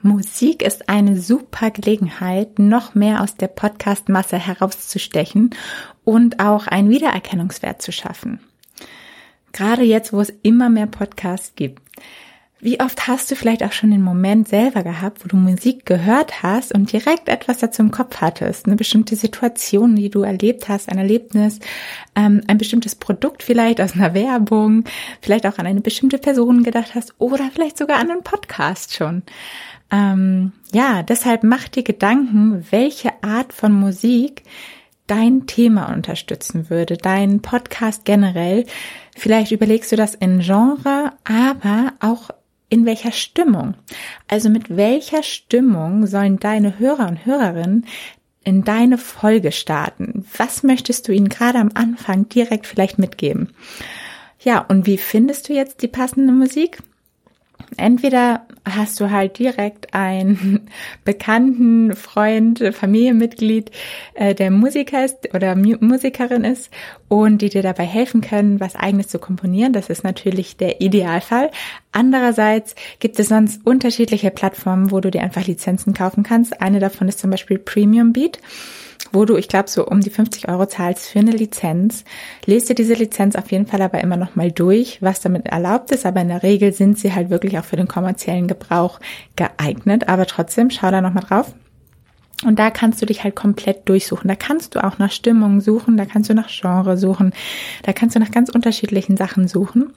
Musik ist eine super Gelegenheit, noch mehr aus der Podcast-Masse herauszustechen und auch einen Wiedererkennungswert zu schaffen. Gerade jetzt, wo es immer mehr Podcasts gibt. Wie oft hast du vielleicht auch schon den Moment selber gehabt, wo du Musik gehört hast und direkt etwas dazu im Kopf hattest? Eine bestimmte Situation, die du erlebt hast, ein Erlebnis, ähm, ein bestimmtes Produkt vielleicht aus einer Werbung, vielleicht auch an eine bestimmte Person gedacht hast oder vielleicht sogar an einen Podcast schon. Ähm, ja, deshalb mach dir Gedanken, welche Art von Musik dein Thema unterstützen würde, dein Podcast generell. Vielleicht überlegst du das in Genre, aber auch in welcher Stimmung. Also mit welcher Stimmung sollen deine Hörer und Hörerinnen in deine Folge starten? Was möchtest du ihnen gerade am Anfang direkt vielleicht mitgeben? Ja, und wie findest du jetzt die passende Musik? Entweder hast du halt direkt einen bekannten Freund, Familienmitglied, äh, der Musiker ist oder Musikerin ist und die dir dabei helfen können, was eigenes zu komponieren. Das ist natürlich der Idealfall. Andererseits gibt es sonst unterschiedliche Plattformen, wo du dir einfach Lizenzen kaufen kannst. Eine davon ist zum Beispiel Premium Beat wo du, ich glaube, so um die 50 Euro zahlst für eine Lizenz. Lest dir diese Lizenz auf jeden Fall aber immer noch mal durch, was damit erlaubt ist. Aber in der Regel sind sie halt wirklich auch für den kommerziellen Gebrauch geeignet. Aber trotzdem, schau da noch mal drauf. Und da kannst du dich halt komplett durchsuchen. Da kannst du auch nach Stimmung suchen, da kannst du nach Genre suchen, da kannst du nach ganz unterschiedlichen Sachen suchen.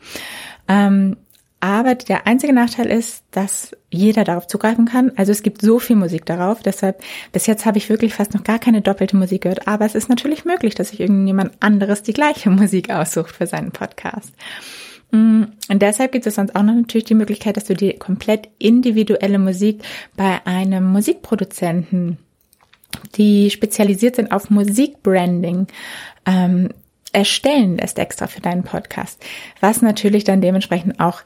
Ähm, aber der einzige Nachteil ist, dass jeder darauf zugreifen kann. Also es gibt so viel Musik darauf. Deshalb, bis jetzt habe ich wirklich fast noch gar keine doppelte Musik gehört. Aber es ist natürlich möglich, dass sich irgendjemand anderes die gleiche Musik aussucht für seinen Podcast. Mm, und deshalb gibt es sonst auch noch natürlich die Möglichkeit, dass du die komplett individuelle Musik bei einem Musikproduzenten, die spezialisiert sind auf Musikbranding, ähm, erstellen lässt extra für deinen Podcast, was natürlich dann dementsprechend auch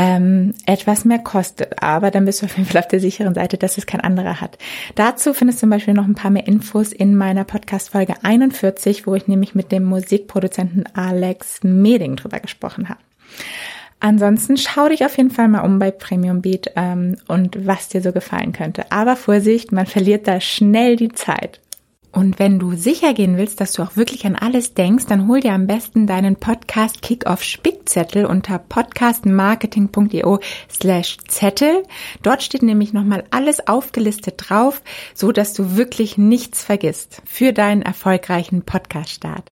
ähm, etwas mehr kostet. Aber dann bist du auf jeden Fall auf der sicheren Seite, dass es kein anderer hat. Dazu findest du zum Beispiel noch ein paar mehr Infos in meiner Podcast-Folge 41, wo ich nämlich mit dem Musikproduzenten Alex Meding drüber gesprochen habe. Ansonsten schau dich auf jeden Fall mal um bei Premium Beat ähm, und was dir so gefallen könnte. Aber Vorsicht, man verliert da schnell die Zeit. Und wenn du sicher gehen willst, dass du auch wirklich an alles denkst, dann hol dir am besten deinen Podcast Kickoff Spickzettel unter podcastmarketing.io slash Zettel. Dort steht nämlich nochmal alles aufgelistet drauf, so dass du wirklich nichts vergisst für deinen erfolgreichen Podcast-Start.